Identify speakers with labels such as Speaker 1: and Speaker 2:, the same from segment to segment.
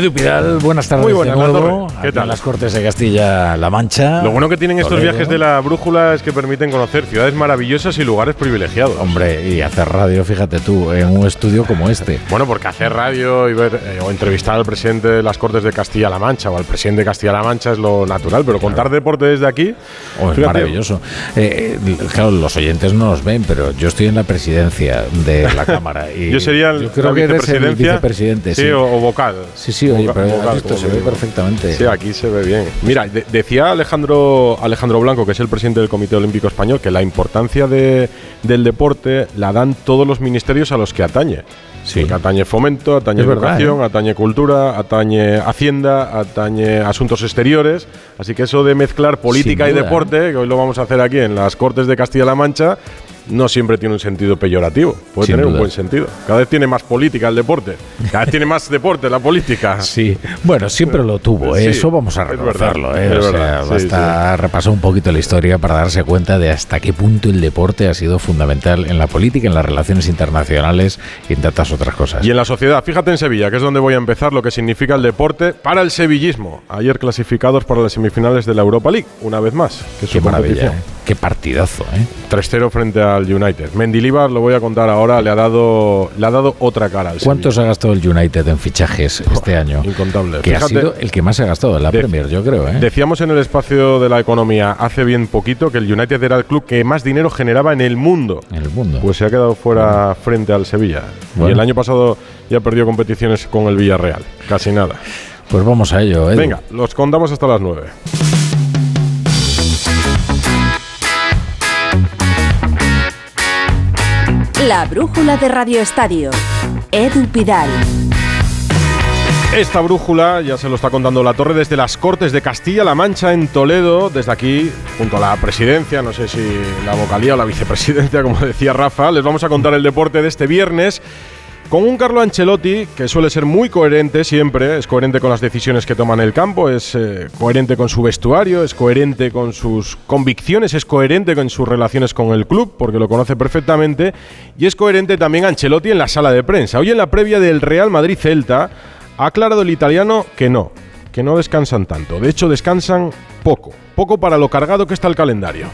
Speaker 1: Edu Pidal, buenas tardes
Speaker 2: Muy buenas,
Speaker 1: de nuevo.
Speaker 2: ¿Qué
Speaker 1: aquí
Speaker 2: tal?
Speaker 1: en las Cortes de Castilla-La Mancha.
Speaker 2: Lo bueno que tienen estos viajes de la brújula es que permiten conocer ciudades maravillosas y lugares privilegiados.
Speaker 1: Hombre, y hacer radio, fíjate tú, en un estudio como este.
Speaker 2: Bueno, porque hacer radio y ver eh, o entrevistar al presidente de las Cortes de Castilla-La Mancha o al presidente de Castilla-La Mancha es lo natural, pero contar deporte desde aquí
Speaker 1: Oh, es maravilloso. Eh, eh, claro, los oyentes no nos ven, pero yo estoy en la presidencia de la Cámara. Y
Speaker 2: Yo sería el,
Speaker 1: yo creo
Speaker 2: la
Speaker 1: que eres el vicepresidente, sí.
Speaker 2: o, o vocal.
Speaker 1: Sí, sí, oye, pero
Speaker 2: vocal,
Speaker 1: se ve perfectamente.
Speaker 2: Sí, aquí se ve bien. Mira, de- decía Alejandro, Alejandro Blanco, que es el presidente del Comité Olímpico Español, que la importancia de- del deporte la dan todos los ministerios a los que atañe.
Speaker 1: Sí.
Speaker 2: Porque atañe fomento, atañe
Speaker 1: Es verdad,
Speaker 2: educación,
Speaker 1: ¿eh?
Speaker 2: atañe cultura, atañe hacienda, atañe asuntos exteriores. Así que eso de mezclar política y
Speaker 1: duda,
Speaker 2: deporte, que hoy lo vamos a hacer aquí en las Cortes de Castilla-La Mancha, no siempre tiene un sentido peyorativo. Puede
Speaker 1: Sin
Speaker 2: tener un buen sentido. Cada vez tiene más política el deporte. Cada vez tiene más deporte la política.
Speaker 1: Sí, bueno, siempre lo tuvo, ¿eh?
Speaker 2: Sí,
Speaker 1: eso vamos a reconocerlo. ¿eh? O sea,
Speaker 2: verdad, sí,
Speaker 1: basta repasar un poquito la historia para darse cuenta de hasta qué punto el deporte ha sido fundamental en la política, en las relaciones internacionales y en tantas otras cosas.
Speaker 2: Y en la sociedad, fíjate en Sevilla, que es donde voy a empezar lo que significa el deporte para el sevillismo. Ayer clasificados para las semifinales de la Europa League, una vez más. Que
Speaker 1: Qué maravilla. ¿eh? qué partidazo. ¿eh?
Speaker 2: 3-0 frente al United. Mendilibar, lo voy a contar ahora, le ha dado, le ha dado otra cara al
Speaker 1: ¿Cuántos
Speaker 2: Sevilla.
Speaker 1: ha gastado el United en fichajes este año?
Speaker 2: Incontable.
Speaker 1: Que ha sido el que más se ha gastado en la
Speaker 2: de-
Speaker 1: Premier, yo creo. ¿eh?
Speaker 2: Decíamos en el espacio de la economía hace bien poquito que el United era el club que más dinero generaba en el mundo.
Speaker 1: en el mundo.
Speaker 2: Pues se ha quedado fuera frente al Sevilla.
Speaker 1: Bueno.
Speaker 2: Y el año pasado ya perdió competiciones con el Villarreal. Casi nada.
Speaker 1: Pues vamos a ello, Edu.
Speaker 2: Venga, los contamos hasta las 9.
Speaker 3: La brújula de Radio Estadio. Edu Pidal.
Speaker 2: Esta brújula ya se lo está contando la torre desde las Cortes de Castilla-La Mancha en Toledo, desde aquí, junto a la presidencia, no sé si la vocalía o la vicepresidencia, como decía Rafa, les vamos a contar el deporte de este viernes. Con un Carlo Ancelotti que suele ser muy coherente siempre, es coherente con las decisiones que toma en el campo, es eh, coherente con su vestuario, es coherente con sus convicciones, es coherente con sus relaciones con el club, porque lo conoce perfectamente, y es coherente también Ancelotti en la sala de prensa. Hoy en la previa del Real Madrid-Celta ha aclarado el italiano que no, que no descansan tanto, de hecho descansan poco, poco para lo cargado que está el calendario.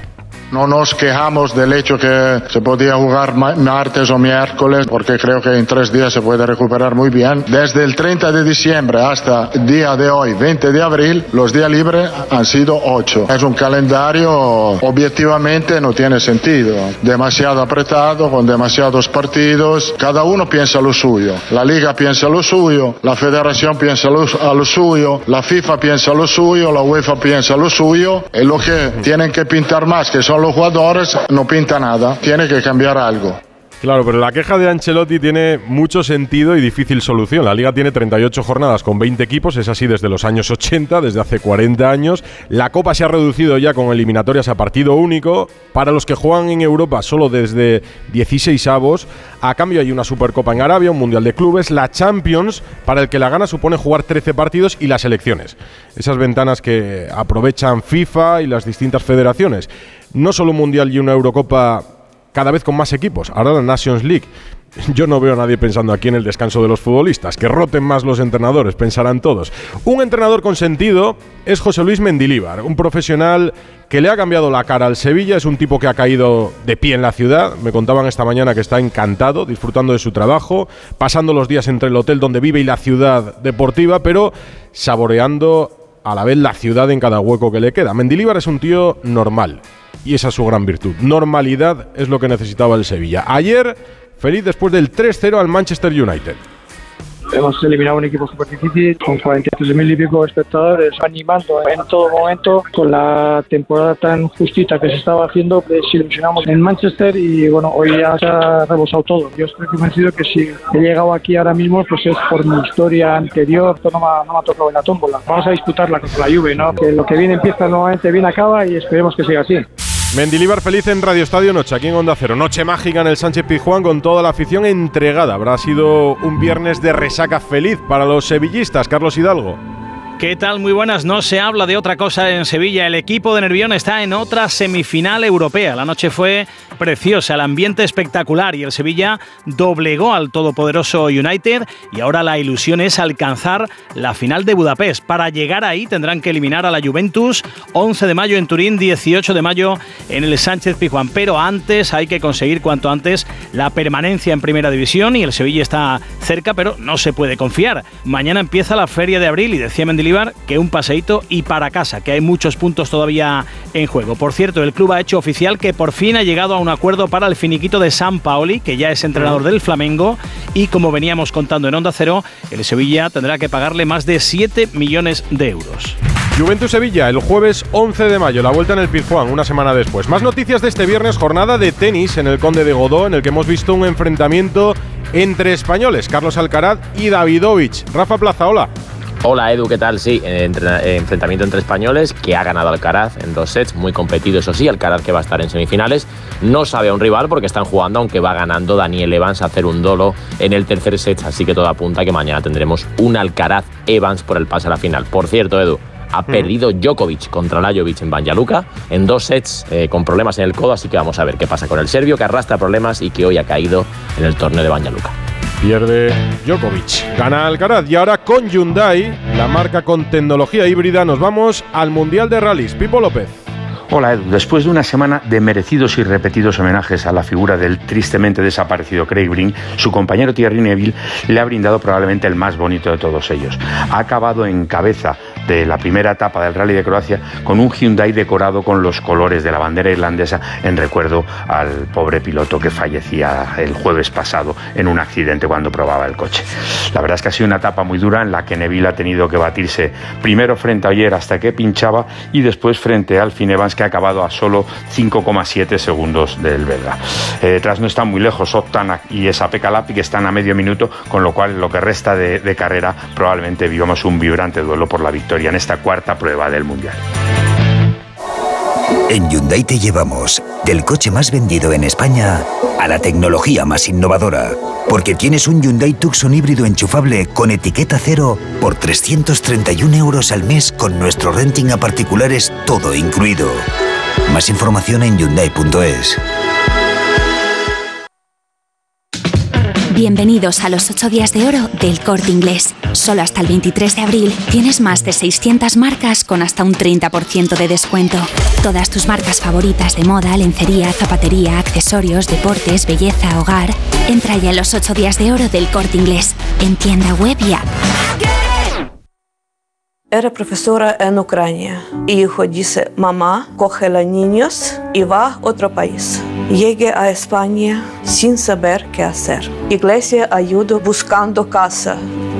Speaker 4: No nos quejamos del hecho que se podía jugar ma- martes o miércoles, porque creo que en tres días se puede recuperar muy bien. Desde el 30 de diciembre hasta el día de hoy, 20 de abril, los días libres han sido ocho. Es un calendario objetivamente no tiene sentido. Demasiado apretado, con demasiados partidos. Cada uno piensa lo suyo. La liga piensa lo suyo, la federación piensa lo, a lo suyo, la FIFA piensa lo suyo, la UEFA piensa lo suyo. Y lo que tienen que pintar más, que son los jugadores, no pinta nada. Tiene que cambiar algo.
Speaker 2: Claro, pero la queja de Ancelotti tiene mucho sentido y difícil solución. La liga tiene 38 jornadas con 20 equipos, es así desde los años 80, desde hace 40 años. La Copa se ha reducido ya con eliminatorias a partido único. Para los que juegan en Europa solo desde 16 avos. A cambio hay una Supercopa en Arabia, un Mundial de Clubes, la Champions, para el que la gana supone jugar 13 partidos y las elecciones. Esas ventanas que aprovechan FIFA y las distintas federaciones. No solo un Mundial y una Eurocopa cada vez con más equipos. Ahora la Nations League. Yo no veo a nadie pensando aquí en el descanso de los futbolistas. Que roten más los entrenadores, pensarán todos. Un entrenador con sentido es José Luis Mendilíbar, un profesional que le ha cambiado la cara al Sevilla. Es un tipo que ha caído de pie en la ciudad. Me contaban esta mañana que está encantado, disfrutando de su trabajo, pasando los días entre el hotel donde vive y la ciudad deportiva, pero saboreando a la vez la ciudad en cada hueco que le queda. Mendilíbar es un tío normal y esa es su gran virtud. Normalidad es lo que necesitaba el Sevilla. Ayer, feliz después del 3-0 al Manchester United.
Speaker 5: Hemos eliminado un equipo súper difícil con 43 mil y pico espectadores animando en todo momento con la temporada tan justita que se estaba haciendo desilusionamos en Manchester y bueno hoy ya se ha rebosado todo. Yo estoy convencido que si he llegado aquí ahora mismo pues es por mi historia anterior no me, ha- no me ha tocado en la tómbola. Vamos a disputarla contra la Juve ¿no? que lo que bien empieza nuevamente bien acaba y esperemos que siga así
Speaker 2: Mendilíbar feliz en Radio Estadio Noche, aquí en Onda Cero. Noche mágica en el Sánchez Pizjuán con toda la afición entregada. Habrá sido un viernes de resaca feliz para los sevillistas, Carlos Hidalgo.
Speaker 6: ¿Qué tal? Muy buenas. No se habla de otra cosa en Sevilla. El equipo de Nervión está en otra semifinal europea. La noche fue preciosa, el ambiente espectacular y el Sevilla doblegó al todopoderoso United y ahora la ilusión es alcanzar la final de Budapest. Para llegar ahí tendrán que eliminar a la Juventus 11 de mayo en Turín, 18 de mayo en el Sánchez Pizjuán. Pero antes hay que conseguir cuanto antes la permanencia en Primera División y el Sevilla está cerca, pero no se puede confiar. Mañana empieza la Feria de Abril y decía Que un paseíto y para casa, que hay muchos puntos todavía en juego. Por cierto, el club ha hecho oficial que por fin ha llegado a un acuerdo para el finiquito de San Paoli, que ya es entrenador del Flamengo, y como veníamos contando en Onda Cero, el Sevilla tendrá que pagarle más de 7 millones de euros.
Speaker 2: Juventus Sevilla, el jueves 11 de mayo, la vuelta en el Pizjuán, una semana después. Más noticias de este viernes, jornada de tenis en el Conde de Godó, en el que hemos visto un enfrentamiento entre españoles, Carlos Alcaraz y Davidovich. Rafa Plaza, hola.
Speaker 7: Edu, ¿qué tal? Sí, enfrentamiento entre españoles que ha ganado Alcaraz en dos sets, muy competido eso sí, Alcaraz que va a estar en semifinales. No sabe a un rival porque están jugando, aunque va ganando Daniel Evans a hacer un dolo en el tercer set, así que todo apunta que mañana tendremos un Alcaraz Evans por el pase a la final. Por cierto, Edu, ha mm. perdido Djokovic contra Lajovic en Banjaluka en dos sets eh, con problemas en el codo, así que vamos a ver qué pasa con el serbio que arrastra problemas y que hoy ha caído en el torneo de Banjaluka.
Speaker 2: Pierde Djokovic. Gana Alcaraz. Y ahora con Hyundai, la marca con tecnología híbrida, nos vamos al Mundial de Rallys. Pipo López.
Speaker 8: Hola Edu, después de una semana de merecidos y repetidos homenajes a la figura del tristemente desaparecido Craig Brink, su compañero Thierry Neville le ha brindado probablemente el más bonito de todos ellos. Ha acabado en cabeza de la primera etapa del Rally de Croacia con un Hyundai decorado con los colores de la bandera irlandesa en recuerdo al pobre piloto que fallecía el jueves pasado en un accidente cuando probaba el coche. La verdad es que ha sido una etapa muy dura en la que Neville ha tenido que batirse primero frente a Oyer hasta que pinchaba y después frente al Alfin Evans que ha acabado a solo 5,7 segundos del belga. Eh, detrás no están muy lejos Optan y esa Pekalapi que están a medio minuto, con lo cual lo que resta de carrera probablemente vivamos un vibrante duelo por la victoria en esta cuarta prueba del Mundial.
Speaker 9: En Hyundai te llevamos del coche más vendido en España a la tecnología más innovadora. Porque tienes un Hyundai Tucson híbrido enchufable con etiqueta cero por 331 euros al mes con nuestro renting a particulares todo incluido. Más información en Hyundai.es.
Speaker 10: Bienvenidos a los 8 días de oro del corte inglés. Solo hasta el 23 de abril tienes más de 600 marcas con hasta un 30% de descuento. Todas tus marcas favoritas de moda, lencería, zapatería, accesorios, deportes, belleza, hogar. Entra ya en los 8 días de oro del corte inglés. En tienda web y
Speaker 11: Era profesora en Ucrania. Hijo dice, mamá, coge los niños y va a otro país. Llegué a España sin saber qué hacer. Iglesia ayudó buscando casa,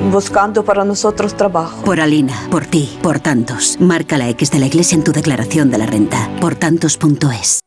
Speaker 11: buscando para nosotros trabajo.
Speaker 12: Por Alina, por ti, por tantos. Marca la X de la iglesia en tu declaración de la renta. Por tantos.es.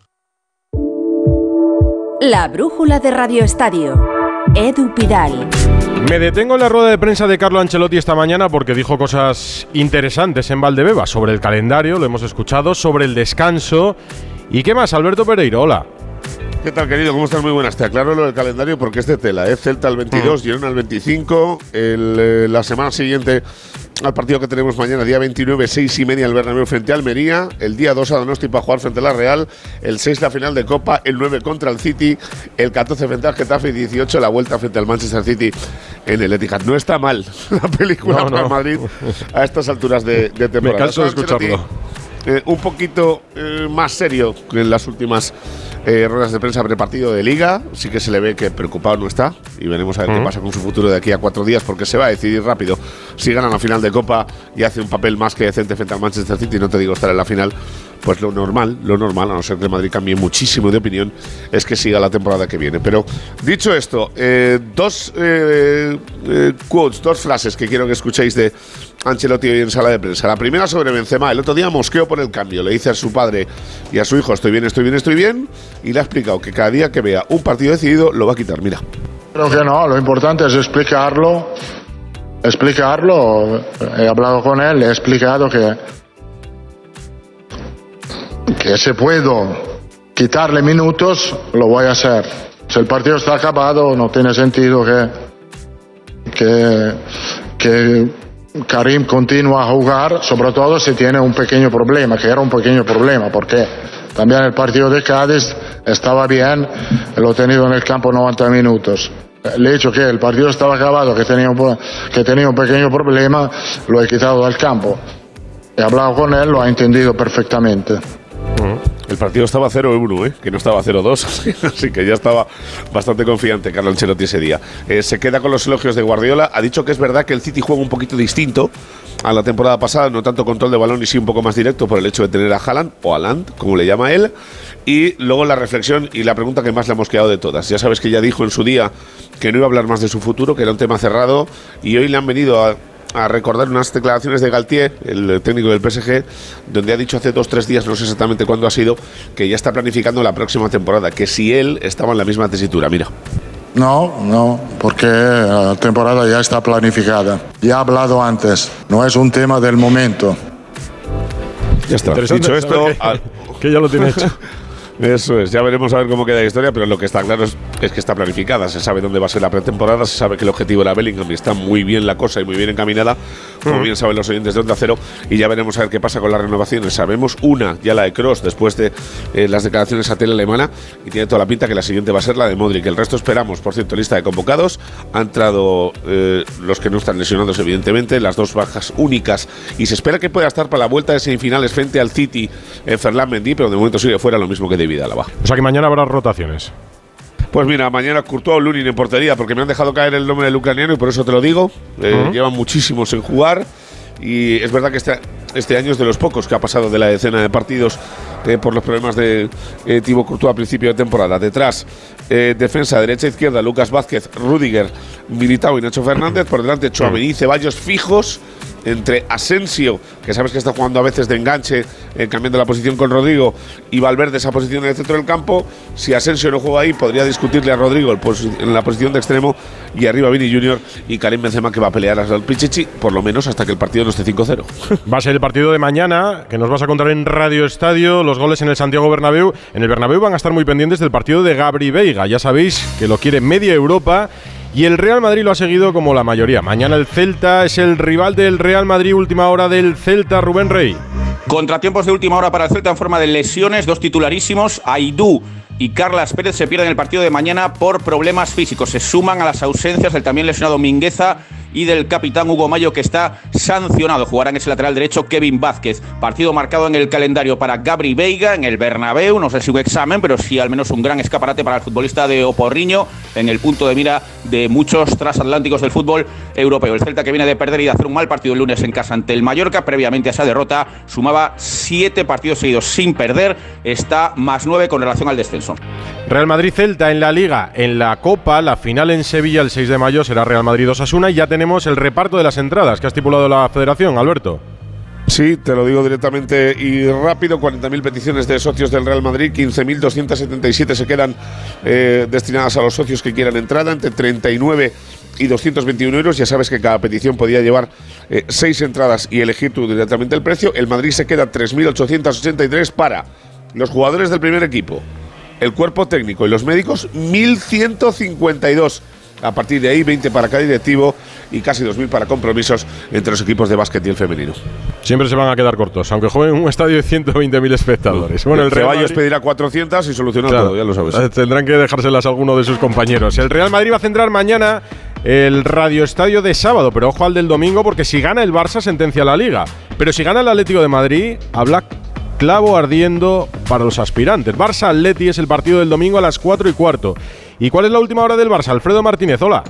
Speaker 3: La brújula de Radio Estadio. Edu Pidal.
Speaker 2: Me detengo en la rueda de prensa de Carlo Ancelotti esta mañana porque dijo cosas interesantes en Valdebeba sobre el calendario, lo hemos escuchado, sobre el descanso. ¿Y qué más? Alberto Pereiro, hola.
Speaker 13: ¿Qué tal, querido? ¿Cómo estás? Muy buenas. Te aclaro lo del calendario porque es de tela. Es ¿eh? Celta el 22, mm. Girona el 25. Eh, la semana siguiente al partido que tenemos mañana, día 29, 6 y media, el Bernabéu frente a Almería. El día 2 a Donosti para jugar frente a la Real. El 6 la final de Copa. El 9 contra el City. El 14 frente al Getafe. Y 18 la vuelta frente al Manchester City en el Etihad. No está mal la película para Madrid a estas alturas de, temporada.
Speaker 2: Me canso de escucharlo.
Speaker 13: Eh, un poquito más serio que en las últimas eh, ruedas de prensa prepartido de liga. Sí que se le ve que preocupado no está. Y veremos a ver qué pasa con su futuro de aquí a cuatro días, porque se va a decidir rápido si ganan la final de Copa y hace un papel más que decente frente al Manchester City, no te digo estar en la final, pues lo normal, lo normal, a no ser que Madrid cambie muchísimo de opinión, es que siga la temporada que viene. Pero dicho esto, eh, dos eh, eh, quotes, dos frases que quiero que escuchéis de Ancelotti hoy en sala de prensa. La primera sobre Benzema. El otro día mosqueó por el cambio. Le dice a su padre y a su hijo, estoy bien, estoy bien, estoy bien. Y le ha explicado que cada día que vea un partido decidido, lo va a quitar. Mira.
Speaker 4: Creo que no, lo importante es explicarlo. Explicarlo. He hablado con él, he explicado que que si puedo quitarle minutos, lo voy a hacer. Si el partido está acabado, no tiene sentido que, que, Karim continúe a jugar, sobre todo si tiene un pequeño problema, que era un pequeño problema, porque también el partido de Cádiz estaba bien, lo he tenido en el campo 90 minutos. Le he dicho que el partido estaba acabado, que tenía un, que tenía un pequeño problema, lo he quitado del campo. He hablado con él, lo ha entendido perfectamente.
Speaker 13: El partido estaba 0-1, ¿eh? que no estaba 0-2, así que ya estaba bastante confiante Carlo Ancelotti ese día. Eh, se queda con los elogios de Guardiola. Ha dicho que es verdad que el City juega un poquito distinto a la temporada pasada, no tanto control de balón y sí un poco más directo por el hecho de tener a Haaland, o Haaland, como le llama él. Y luego la reflexión y la pregunta que más le hemos quedado de todas. Ya sabes que ya dijo en su día que no iba a hablar más de su futuro, que era un tema cerrado, y hoy le han venido a a recordar unas declaraciones de Galtier, el técnico del PSG, donde ha dicho hace dos tres días, no sé exactamente cuándo ha sido, que ya está planificando la próxima temporada, que si él estaba en la misma tesitura, mira.
Speaker 4: No, no, porque la temporada ya está planificada. Ya he hablado antes, no es un tema del momento.
Speaker 13: Ya está. Dicho esto, que ya lo tiene hecho. Eso es, ya veremos a ver cómo queda la historia, pero lo que está claro es, que está planificada, se sabe dónde va a ser la pretemporada, se sabe que el objetivo era Bellingham y está muy bien la cosa y muy bien encaminada, como bien saben los oyentes de Onda Cero, y ya veremos a ver qué pasa con las renovaciones. Sabemos una, ya la de Cross, después de eh, las declaraciones a tele alemana, y tiene toda la pinta que la siguiente va a ser la de Modric. El resto esperamos, por cierto, lista de convocados. Han entrado eh, los que no están lesionados, evidentemente, las dos bajas únicas, y se espera que pueda estar para la vuelta de semifinales frente al City en Ferland Mendy, pero de momento sigue fuera lo mismo que David Alaba.
Speaker 2: O sea que mañana habrá rotaciones.
Speaker 13: Pues mira, mañana Courtois o Lunin en portería, porque me han dejado caer el nombre del ucraniano y por eso te lo digo. Eh, llevan muchísimos en jugar y es verdad que este, este año es de los pocos que ha pasado de la decena de partidos eh, por los problemas de eh, Thibaut Courtois a principio de temporada. Detrás, eh, defensa, derecha, izquierda, Lucas Vázquez, Rudiger, Militao y Nacho Fernández. Por delante, Chouameni Ceballos fijos entre Asensio, que sabes que está jugando a veces de enganche, eh, cambiando la posición con Rodrigo, y Valverde esa posición en el centro del campo. Si Asensio no juega ahí, podría discutirle a Rodrigo en la posición de extremo y arriba Vini Junior y Karim Benzema que va a pelear al Pichichi, por lo menos hasta que el partido no esté 5-0.
Speaker 2: Va a ser el partido de mañana, que nos vas a contar en Radio Estadio, los goles en el Santiago Bernabéu. En el Bernabéu van a estar muy pendientes del partido de Gabri Veiga. Ya sabéis que lo quiere media Europa y el Real Madrid lo ha seguido como la mayoría. Mañana el Celta es el rival del Real Madrid, última hora del Celta, Rubén Rey.
Speaker 14: Contratiempos de última hora para el Celta en forma de lesiones, dos titularísimos, Aidú y Carlas Pérez se pierden el partido de mañana por problemas físicos. Se suman a las ausencias del también lesionado Mingueza y del capitán Hugo Mayo que está sancionado. Jugará en ese lateral derecho Kevin Vázquez. Partido marcado en el calendario para Gabri Veiga en el Bernabéu. No sé si un examen, pero sí al menos un gran escaparate para el futbolista de Oporriño en el punto de mira de muchos transatlánticos del fútbol europeo. El Celta que viene de perder y de hacer un mal partido el lunes en casa ante el Mallorca. Previamente a esa derrota sumaba siete partidos seguidos sin perder. Está más nueve con relación al descenso.
Speaker 2: Real Madrid-Celta en la Liga, en la Copa, la final en Sevilla el 6 de mayo será Real Madrid-Osasuna y ya tenemos el reparto de las entradas que ha estipulado la Federación, Alberto.
Speaker 13: Sí, te lo digo directamente y rápido. 40.000 peticiones de socios del Real Madrid, 15.277 se quedan eh, destinadas a los socios que quieran entrada, entre 39 y 221 euros. Ya sabes que cada petición podía llevar eh, seis entradas y elegir tú directamente el precio. El Madrid se queda 3.883 para los jugadores del primer equipo, el cuerpo técnico y los médicos, 1.152. A partir de ahí, 20 para cada directivo y casi 2.000 para compromisos entre los equipos de básquet y el femenino.
Speaker 2: Siempre se van a quedar cortos, aunque jueguen un estadio de 120.000 espectadores.
Speaker 13: Bueno, el Real pedirá 400 y soluciona todo, ya lo sabes. Eh,
Speaker 2: tendrán que dejárselas a alguno de sus compañeros. El Real Madrid va a centrar mañana el Radio Estadio de sábado, pero ojo al del domingo porque si gana el Barça sentencia la Liga. Pero si gana el Atlético de Madrid, habla clavo ardiendo para los aspirantes. Barça Atleti es el partido del domingo a las 4 y cuarto. ¿Y cuál es la última hora del Barça? Alfredo Martínez, hola.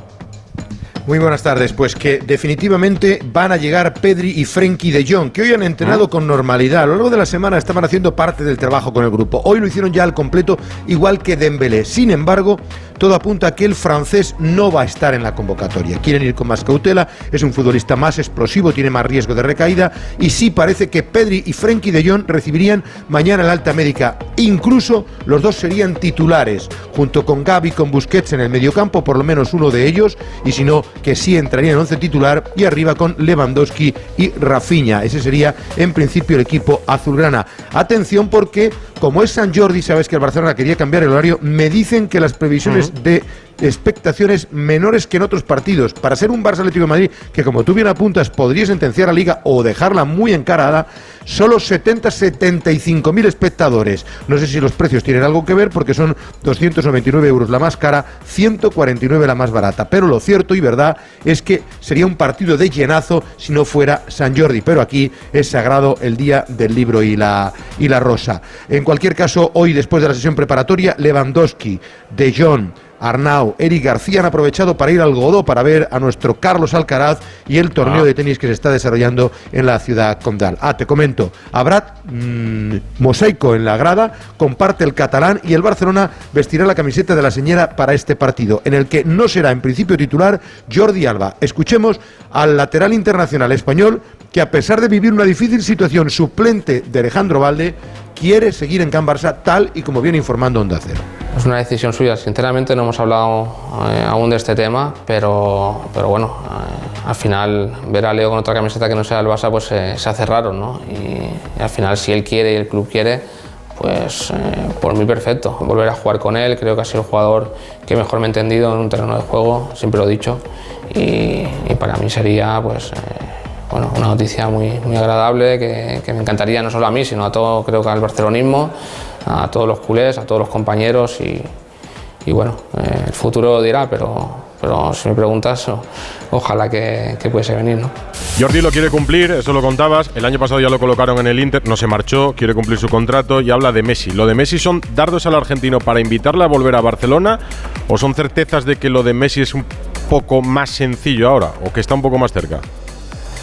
Speaker 15: Muy buenas tardes. Pues que definitivamente van a llegar Pedri y Frenkie de Jong, que hoy han entrenado con normalidad. A lo largo de la semana estaban haciendo parte del trabajo con el grupo. Hoy lo hicieron ya al completo, igual que Dembélé. Sin embargo, todo apunta a que el francés no va a estar en la convocatoria. Quieren ir con más cautela, es un futbolista más explosivo, tiene más riesgo de recaída y sí parece que Pedri y Frenkie de Jong recibirían mañana la alta médica. Incluso los dos serían titulares, junto con Gaby, con Busquets en el mediocampo, por lo menos uno de ellos, y si no, que sí entraría en once titular y arriba con Lewandowski y Rafinha. Ese sería en principio el equipo azulgrana. Atención porque como es San Jordi, sabes que el Barcelona quería cambiar el horario, me dicen que las previsiones de expectaciones menores que en otros partidos. Para ser un Barça Atlético de Madrid, que como tú bien apuntas, podría sentenciar a Liga o dejarla muy encarada, solo 70-75 mil espectadores. No sé si los precios tienen algo que ver porque son 299 euros la más cara, 149 la más barata. Pero lo cierto y verdad es que sería un partido de llenazo si no fuera San Jordi. Pero aquí es sagrado el día del libro y la, y la rosa. En cualquier caso, hoy después de la sesión preparatoria, Lewandowski, De Jong, Arnau, Eric García han aprovechado para ir al Godó para ver a nuestro Carlos Alcaraz y el torneo
Speaker 2: Ah.
Speaker 15: de tenis que se está desarrollando en la ciudad condal. Ah, te comento, habrá mm, mosaico en la grada, comparte el catalán y el Barcelona vestirá la camiseta de la señora para este partido, en el que no será en principio titular Jordi Alba. Escuchemos al lateral internacional español que a pesar de vivir una difícil situación suplente de Alejandro Valde, quiere seguir en Can Barça tal y como viene informando Onda Cero.
Speaker 16: Es una decisión suya. Sinceramente no hemos hablado eh, aún de este tema, pero, pero bueno, eh, al final ver a Leo con otra camiseta que no sea el Barça pues eh, se hace raro, ¿no? Y, al final si él quiere y el club quiere, pues por mí perfecto. Volver a jugar con él, creo que ha sido el jugador que mejor me ha entendido en un terreno de juego, siempre lo he dicho. Y, y para mí sería pues... bueno, una noticia muy, muy agradable que, que me encantaría no solo a mí, sino a todo, creo que al barcelonismo, a todos los culés, a todos los compañeros y, bueno, eh, el futuro dirá, pero, pero si me preguntas, ojalá que, que pudiese venir, ¿no?
Speaker 2: Jordi lo quiere cumplir, eso lo contabas. El año pasado ya lo colocaron en el Inter, no se marchó, quiere cumplir su contrato y habla de Messi. ¿Lo de Messi son dardos al argentino para invitarle a volver a Barcelona o son certezas de que lo de Messi es un poco más sencillo ahora o que está un poco más cerca?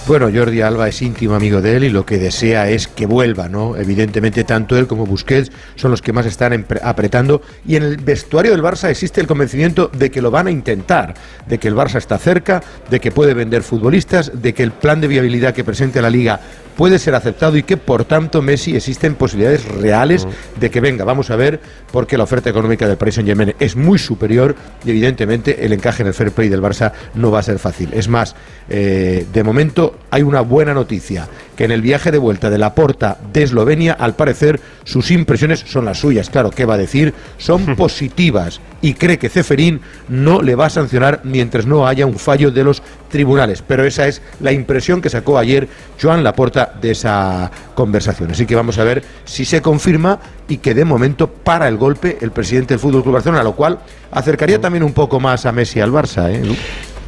Speaker 15: Bueno, Jordi Alba es íntimo amigo de él y lo que desea es que vuelva, ¿no? Evidentemente, tanto él como Busquets son los que más están apretando. Y en el vestuario del Barça existe el convencimiento de que lo van a intentar, de que el Barça está cerca, de que puede vender futbolistas, de que el plan de viabilidad que presente la liga puede ser aceptado y que, por tanto, Messi existen posibilidades reales de que venga. Vamos a ver, porque la oferta económica del Paris Saint-Germain es muy superior y, evidentemente, el encaje en el fair play del Barça no va a ser fácil. Es más, eh, de momento hay una buena noticia, que en el viaje de vuelta de la Porta de Eslovenia, al parecer, sus impresiones son las suyas. Claro, ¿qué va a decir? Son positivas y cree que Ceferín no le va a sancionar mientras no haya un fallo de los tribunales. Pero esa es la impresión que sacó ayer Joan Laporta de esa conversación. Así que vamos a ver si se confirma y que de momento para el golpe el presidente del Fútbol Club Barcelona, lo cual acercaría también un poco más a Messi al Barça. ¿eh?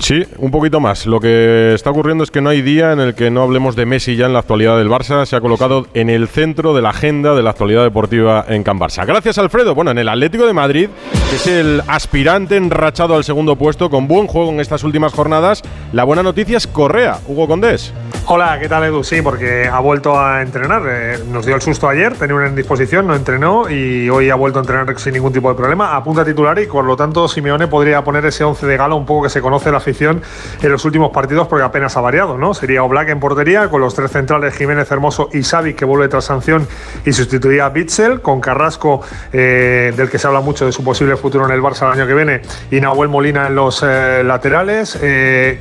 Speaker 2: Sí, un poquito más. Lo que está ocurriendo es que no hay día en el que no hablemos de Messi ya en la actualidad del Barça. Se ha colocado en el centro de la agenda de la actualidad deportiva en Can Barça. Gracias, Alfredo. Bueno, en el Atlético de Madrid, que es el aspirante enrachado al segundo puesto con buen juego en estas últimas jornadas, la buena noticia es Correa, Hugo Condés.
Speaker 17: Hola, ¿qué tal Edu? Sí, porque ha vuelto a entrenar. Eh, nos dio el susto ayer, tenía una indisposición, no entrenó y hoy ha vuelto a entrenar sin ningún tipo de problema. Apunta titular y por lo tanto Simeone podría poner ese 11 de gala un poco que se conoce la afición en los últimos partidos porque apenas ha variado, ¿no? Sería Oblak en portería con los tres centrales Jiménez Hermoso y Xavi que vuelve tras sanción y sustituiría a Bitzel con Carrasco eh, del que se habla mucho de su posible futuro en el Barça el año que viene y Nahuel Molina en los eh, laterales,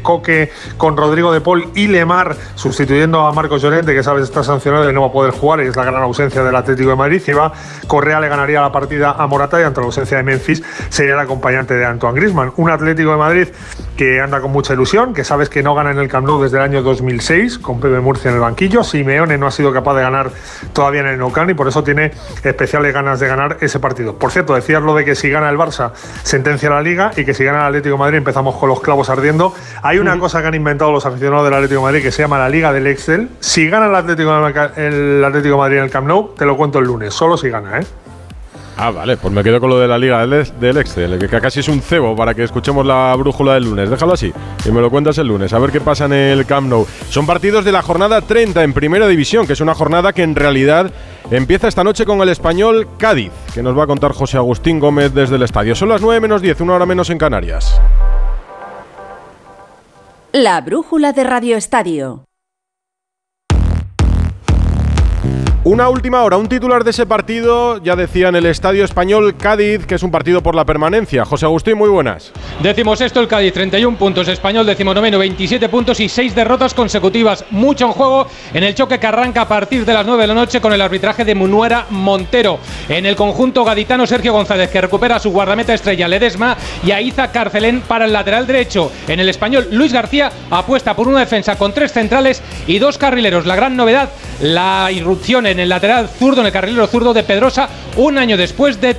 Speaker 17: Coque con Rodrigo de Paul y Lemar sustituyendo a Marcos Llorente que sabes está sancionado y no va a poder jugar y es la gran ausencia del Atlético de Madrid y va Correa le ganaría la partida a Morata y ante la ausencia de Memphis sería el acompañante de Antoine Griezmann. Un Atlético de Madrid que anda con mucha ilusión que sabes que no gana en el Camp Nou desde el año 2006 con Pepe Murcia en el banquillo. Simeone no ha sido capaz de ganar todavía en el Nou Camp y por eso tiene especiales ganas de ganar ese partido. Por cierto decías lo de que si gana el Barça sentencia la Liga y que si gana el Atlético de Madrid empezamos con los clavos ardiendo. Hay una cosa que han inventado los aficionados del Atlético de Madrid que se llama la Liga del Excel si gana el Atlético, el Atlético de Madrid en el Camp Nou te lo cuento el lunes solo si gana ¿eh?
Speaker 2: Ah, vale, pues me quedo con lo de la Liga del, del Excel, que casi es un cebo para que escuchemos la brújula del lunes. Déjalo así y me lo cuentas el lunes, a ver qué pasa en el Camp Nou. Son partidos de la jornada 30 en Primera División, que es una jornada que en realidad empieza esta noche con el español Cádiz, que nos va a contar José Agustín Gómez desde el estadio. Son las 9 menos 10, una hora menos en Canarias.
Speaker 3: La brújula de Radio Estadio.
Speaker 2: Una última hora, un titular de ese partido, ya decía en el Estadio Español Cádiz, que es un partido por la permanencia. José Agustín, muy buenas.
Speaker 18: Decimos esto, el Cádiz, 31 puntos, Español decimonoveno, 27 puntos y 6 derrotas consecutivas. Mucho en juego en el choque que arranca a partir de las 9 de la noche con el arbitraje de Munuera Montero. En el conjunto gaditano, Sergio González, que recupera su guardameta estrella Ledesma y a Iza Carcelén para el lateral derecho. En el Español, Luis García apuesta por una defensa con tres centrales y dos carrileros. La gran novedad, la irrupción en el lateral zurdo, en el carrilero zurdo de Pedrosa, un año después de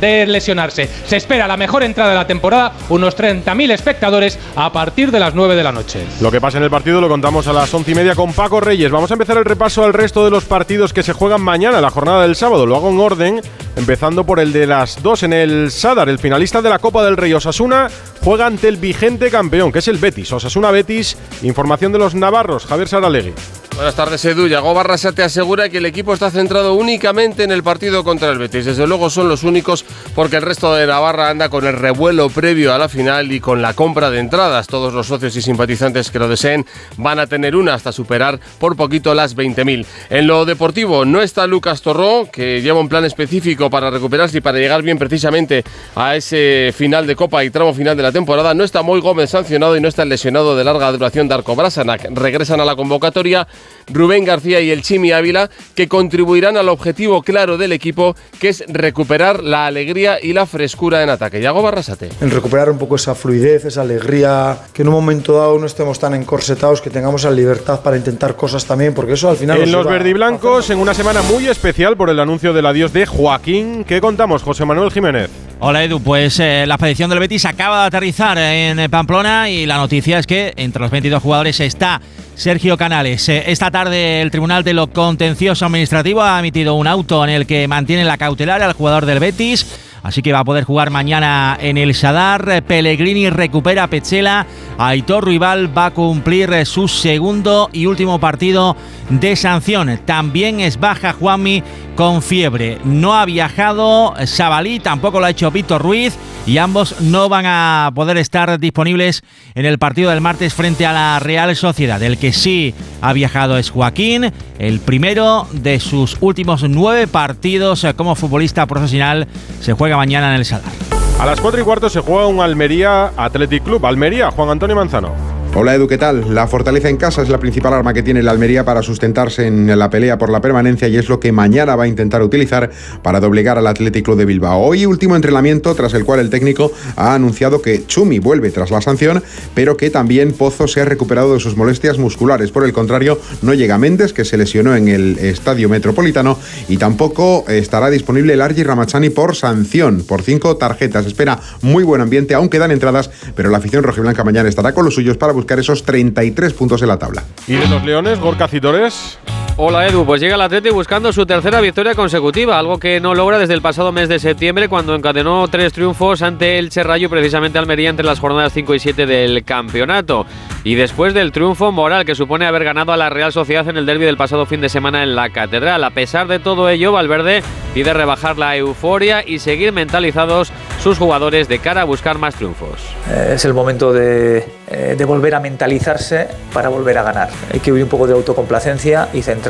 Speaker 18: de lesionarse. Se espera la mejor entrada de la temporada, unos 30.000 espectadores a partir de las 9 de la noche.
Speaker 2: Lo que pasa en el partido lo contamos a las once y media con Paco Reyes. Vamos a empezar el repaso al resto de los partidos que se juegan mañana, la jornada del sábado. Lo hago en orden, empezando por el de las dos en el Sadar, el finalista de la Copa del Rey Osasuna juega ante el vigente campeón, que es el Betis. Osasuna Betis, información de los navarros, Javier Saralegui.
Speaker 19: Buenas tardes, Edu. Yago Barrasa te asegura que el equipo está centrado únicamente en el partido contra el Betis. Desde luego son los únicos porque el resto de Navarra anda con el revuelo previo a la final y con la compra de entradas. Todos los socios y simpatizantes que lo deseen van a tener una hasta superar por poquito las 20.000. En lo deportivo no está Lucas Torró, que lleva un plan específico para recuperarse y para llegar bien precisamente a ese final de Copa y tramo final de la temporada. No está Moy Gómez sancionado y no está el lesionado de larga duración Darko Brasanac. Regresan a la convocatoria Rubén García y el Chimi Ávila, que contribuirán al objetivo claro del equipo, que es recuperar la alegría y la frescura en ataque. Yago Barrasate.
Speaker 20: En recuperar un poco esa fluidez, esa alegría, que en un momento dado no estemos tan encorsetados, que tengamos la libertad para intentar cosas también, porque eso al final...
Speaker 2: En los verdiblancos, en una semana muy especial por el anuncio del adiós de Joaquín, ¿qué contamos, José Manuel Jiménez?
Speaker 21: Hola Edu, pues eh, la expedición del Betis acaba de aterrizar en Pamplona y la noticia es que entre los 22 jugadores está Sergio Canales. Eh, esta tarde el Tribunal de lo Contencioso Administrativo ha emitido un auto en el que mantiene la cautelar al jugador del Betis. Así que va a poder jugar mañana en el Sadar. Pellegrini recupera Pechela. Aitor Rival va a cumplir su segundo y último partido de sanción. También es baja Juanmi con fiebre. No ha viajado Sabalí, tampoco lo ha hecho Víctor Ruiz y ambos no van a poder estar disponibles en el partido del martes frente a la Real Sociedad. El que sí ha viajado es Joaquín, el primero de sus últimos nueve partidos como futbolista profesional. Se juega mañana en el Sadar.
Speaker 2: A las cuatro y cuarto se juega un Almería Athletic Club. Almería, Juan Antonio Manzano.
Speaker 22: Hola Edu, ¿qué tal? La fortaleza en casa es la principal arma que tiene la Almería para sustentarse en la pelea por la permanencia y es lo que mañana va a intentar utilizar para doblegar al Atlético de Bilbao. Hoy último entrenamiento tras el cual el técnico ha anunciado que Chumi vuelve tras la sanción, pero que también Pozo se ha recuperado de sus molestias musculares. Por el contrario, no llega Méndez, que se lesionó en el Estadio Metropolitano, y tampoco estará disponible el Argi Ramachani por sanción, por cinco tarjetas. Espera muy buen ambiente, aún quedan entradas, pero la afición rojiblanca mañana estará con los suyos para buscar buscar esos 33 puntos en la tabla.
Speaker 2: ¿Y de los Leones, Gorka Citores?
Speaker 23: Hola Edu, pues llega el Atleti buscando su tercera victoria consecutiva, algo que no logra desde el pasado mes de septiembre cuando encadenó tres triunfos ante el Cherrayo, precisamente Almería, entre las jornadas 5 y 7 del campeonato. Y después del triunfo moral que supone haber ganado a la Real Sociedad en el derby del pasado fin de semana en la Catedral. A pesar de todo ello, Valverde pide rebajar la euforia y seguir mentalizados sus jugadores de cara a buscar más triunfos.
Speaker 24: Eh, es el momento de, eh, de volver a mentalizarse para volver a ganar. Hay que huir un poco de autocomplacencia y centrar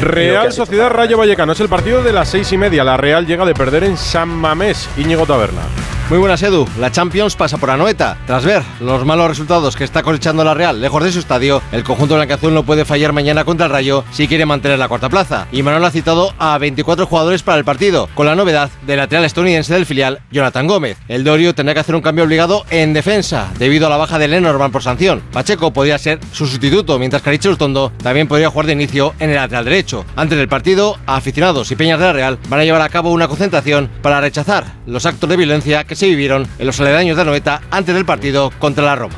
Speaker 2: Real Sociedad Rayo Vallecano es el partido de las seis y media. La Real llega de perder en San Mamés. Íñigo Taberna.
Speaker 25: Muy buenas, Edu. La Champions pasa por Anoeta. Tras ver los malos resultados que está cosechando la Real lejos de su estadio, el conjunto blanqueazul no puede fallar mañana contra el Rayo si quiere mantener la cuarta plaza. Y Manuel ha citado a 24 jugadores para el partido, con la novedad del lateral estadounidense del filial, Jonathan Gómez. El Dorio tendrá que hacer un cambio obligado en defensa, debido a la baja de Lenormand por sanción. Pacheco podría ser su sustituto, mientras que Aricho Tondo también podría jugar de inicio en el lateral derecho. Antes del partido, aficionados y peñas de la Real van a llevar a cabo una concentración para rechazar los actos de violencia que se vivieron en los aledaños de Anoeta antes del partido contra la Roma.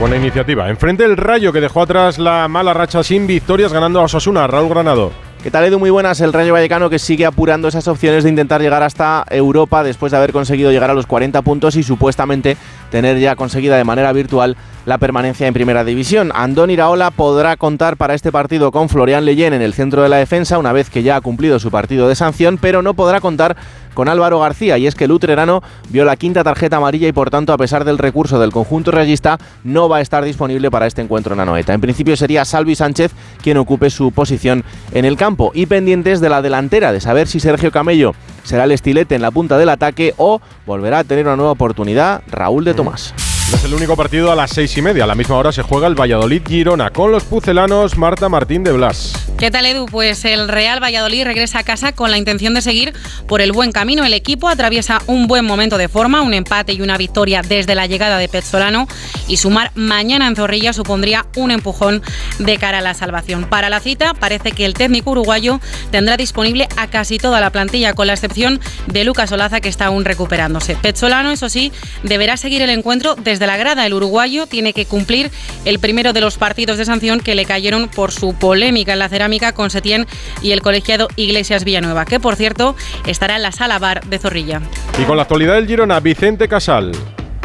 Speaker 2: Buena iniciativa. Enfrente el Rayo que dejó atrás la mala racha sin victorias ganando a Osasuna. Raúl Granado.
Speaker 26: ¿Qué tal Edu? Muy buenas. El Rayo Vallecano que sigue apurando esas opciones de intentar llegar hasta Europa después de haber conseguido llegar a los 40 puntos y supuestamente tener ya conseguida de manera virtual la permanencia en Primera División. Andón Iraola podrá contar para este partido con Florian Leyen en el centro de la defensa una vez que ya ha cumplido su partido de sanción, pero no podrá contar con Álvaro García y es que el utrerano vio la quinta tarjeta amarilla y por tanto a pesar del recurso del conjunto rayista no va a estar disponible para este encuentro en Anoeta. En principio sería Salvi Sánchez quien ocupe su posición en el campo y pendientes de la delantera de saber si Sergio Camello será el estilete en la punta del ataque o volverá a tener una nueva oportunidad Raúl de Tomás.
Speaker 2: No es el único partido a las seis y media. A la misma hora se juega el Valladolid-Girona con los pucelanos Marta Martín de Blas.
Speaker 27: ¿Qué tal Edu? Pues el Real Valladolid regresa a casa con la intención de seguir por el buen camino. El equipo atraviesa un buen momento de forma, un empate y una victoria desde la llegada de Pezzolano y sumar mañana en Zorrilla supondría un empujón de cara a la salvación. Para la cita parece que el técnico uruguayo tendrá disponible a casi toda la plantilla con la excepción de Lucas Olaza que está aún recuperándose. Pezzolano, eso sí, deberá seguir el encuentro desde la grada. El uruguayo tiene que cumplir el primero de los partidos de sanción que le cayeron por su polémica en la cerámica con Setién y el colegiado Iglesias Villanueva, que por cierto estará en la sala bar de Zorrilla.
Speaker 2: Y con la actualidad del Girona, Vicente Casal.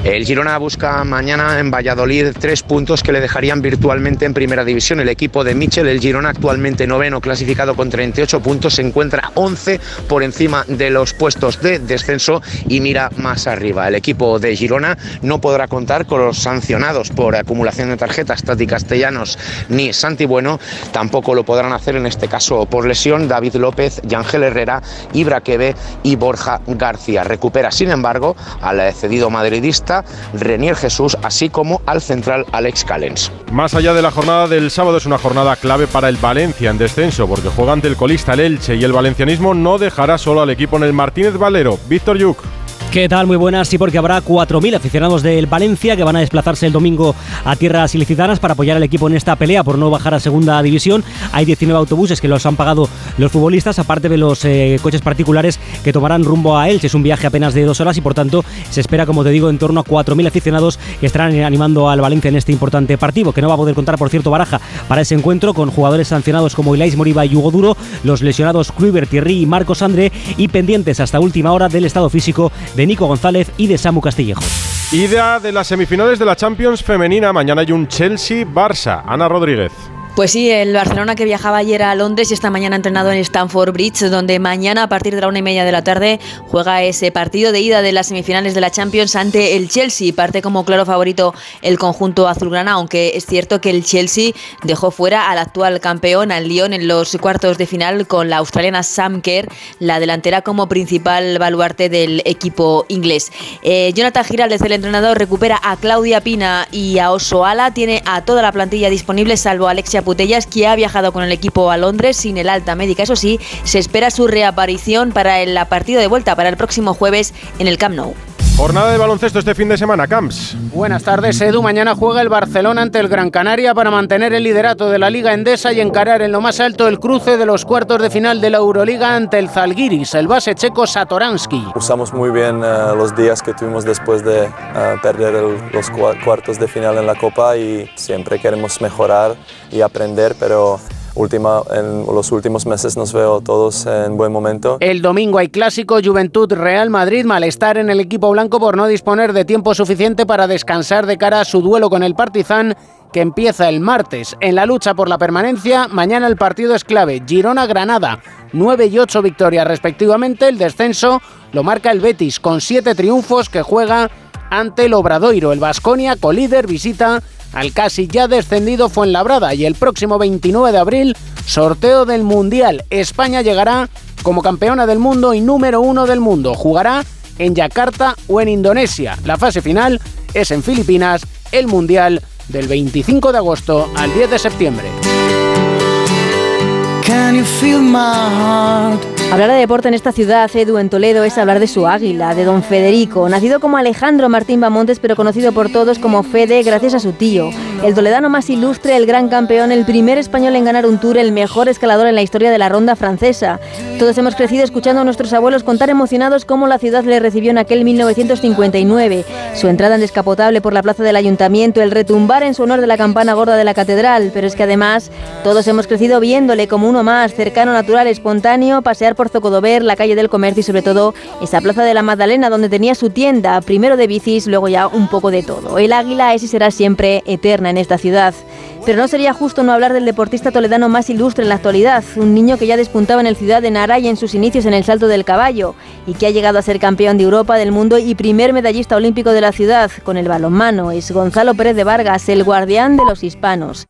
Speaker 28: El Girona busca mañana en Valladolid tres puntos que le dejarían virtualmente en primera división. El equipo de Michel, el Girona actualmente noveno clasificado con 38 puntos, se encuentra 11 por encima de los puestos de descenso y mira más arriba. El equipo de Girona no podrá contar con los sancionados por acumulación de tarjetas Tati Castellanos ni Santi Bueno. Tampoco lo podrán hacer en este caso por lesión David López, Yángel Herrera, Ibra Queve y Borja García. Recupera, sin embargo, al cedido madridista Renier Jesús, así como al central Alex Calens.
Speaker 2: Más allá de la jornada del sábado, es una jornada clave para el Valencia en descenso, porque juega ante el colista el Elche y el valencianismo no dejará solo al equipo en el Martínez Valero. Víctor Yuk.
Speaker 29: ¿Qué tal? Muy buenas. Sí, porque habrá 4.000 aficionados del Valencia que van a desplazarse el domingo a tierras ilicitanas para apoyar al equipo en esta pelea por no bajar a segunda división. Hay 19 autobuses que los han pagado los futbolistas, aparte de los eh, coches particulares que tomarán rumbo a Elche. Es un viaje apenas de dos horas y por tanto se espera, como te digo, en torno a 4.000 aficionados que estarán animando al Valencia en este importante partido, que no va a poder contar, por cierto, Baraja para ese encuentro con jugadores sancionados como Ilais Moriba y Hugo Duro, los lesionados Kluivert, Thierry y Marcos André y pendientes hasta última hora del estado físico de Nico González y de Samu Castillejo.
Speaker 2: Ida de las semifinales de la Champions femenina. Mañana hay un Chelsea-Barça. Ana Rodríguez.
Speaker 21: Pues sí, el Barcelona que viajaba ayer a Londres y esta mañana entrenado en Stamford Bridge, donde mañana a partir de la una y media de la tarde juega ese partido de ida de las semifinales de la Champions ante el Chelsea. Parte como claro favorito el conjunto azulgrana, aunque es cierto que el Chelsea dejó fuera al actual campeón, al Lyon, en los cuartos de final con la australiana Sam Kerr, la delantera como principal baluarte del equipo inglés. Eh, Jonathan Giraldez, el entrenador, recupera a Claudia Pina y a Osoala, tiene a toda la plantilla disponible, salvo a Alexia Putellas, que ha viajado con el equipo a Londres sin el alta médica. Eso sí, se espera su reaparición para el partido de vuelta para el próximo jueves en el Camp Nou.
Speaker 2: Jornada de baloncesto este fin de semana, Camps.
Speaker 30: Buenas tardes, Edu. Mañana juega el Barcelona ante el Gran Canaria para mantener el liderato de la Liga Endesa y encarar en lo más alto el cruce de los cuartos de final de la Euroliga ante el Zalgiris, el base checo Satoransky.
Speaker 25: Usamos muy bien uh, los días que tuvimos después de uh, perder el, los cuartos de final en la Copa y siempre queremos mejorar y aprender, pero última, en los últimos meses nos veo todos en buen momento.
Speaker 30: El domingo hay clásico Juventud Real Madrid, malestar en el equipo blanco por no disponer de tiempo suficiente para descansar de cara a su duelo con el Partizan que empieza el martes. En la lucha por la permanencia, mañana el partido es clave. Girona-Granada, 9 y 8 victorias respectivamente. El descenso lo marca el Betis con 7 triunfos que juega ante el Obradoiro. El Vasconia, colíder, visita al casi ya descendido Fuenlabrada y el próximo 29 de abril, sorteo del Mundial. España llegará como campeona del mundo y número uno del mundo. Jugará en Yakarta o en Indonesia. La fase final es en Filipinas, el Mundial del 25 de agosto al 10 de septiembre.
Speaker 31: Hablar de deporte en esta ciudad, Edu, en Toledo, es hablar de su águila, de don Federico, nacido como Alejandro Martín Bamontes, pero conocido por todos como Fede gracias a su tío. El toledano más ilustre, el gran campeón, el primer español en ganar un tour, el mejor escalador en la historia de la ronda francesa. Todos hemos crecido escuchando a nuestros abuelos contar emocionados cómo la ciudad le recibió en aquel 1959. Su entrada en descapotable por la plaza del ayuntamiento, el retumbar en su honor de la campana gorda de la catedral, pero es que además todos hemos crecido viéndole como uno más, cercano, natural, espontáneo, pasear por Zocodover, la calle del comercio y sobre todo esa plaza de la Magdalena donde tenía su tienda, primero de bicis, luego ya un poco de todo. El águila es y será siempre eterna en esta ciudad. Pero no sería justo no hablar del deportista toledano más ilustre en la actualidad, un niño que ya despuntaba en el ciudad de Nara y en sus inicios en el salto del caballo, y que ha llegado a ser campeón de Europa, del mundo y primer medallista olímpico de la ciudad con el balonmano. Es Gonzalo Pérez de Vargas, el guardián de los hispanos.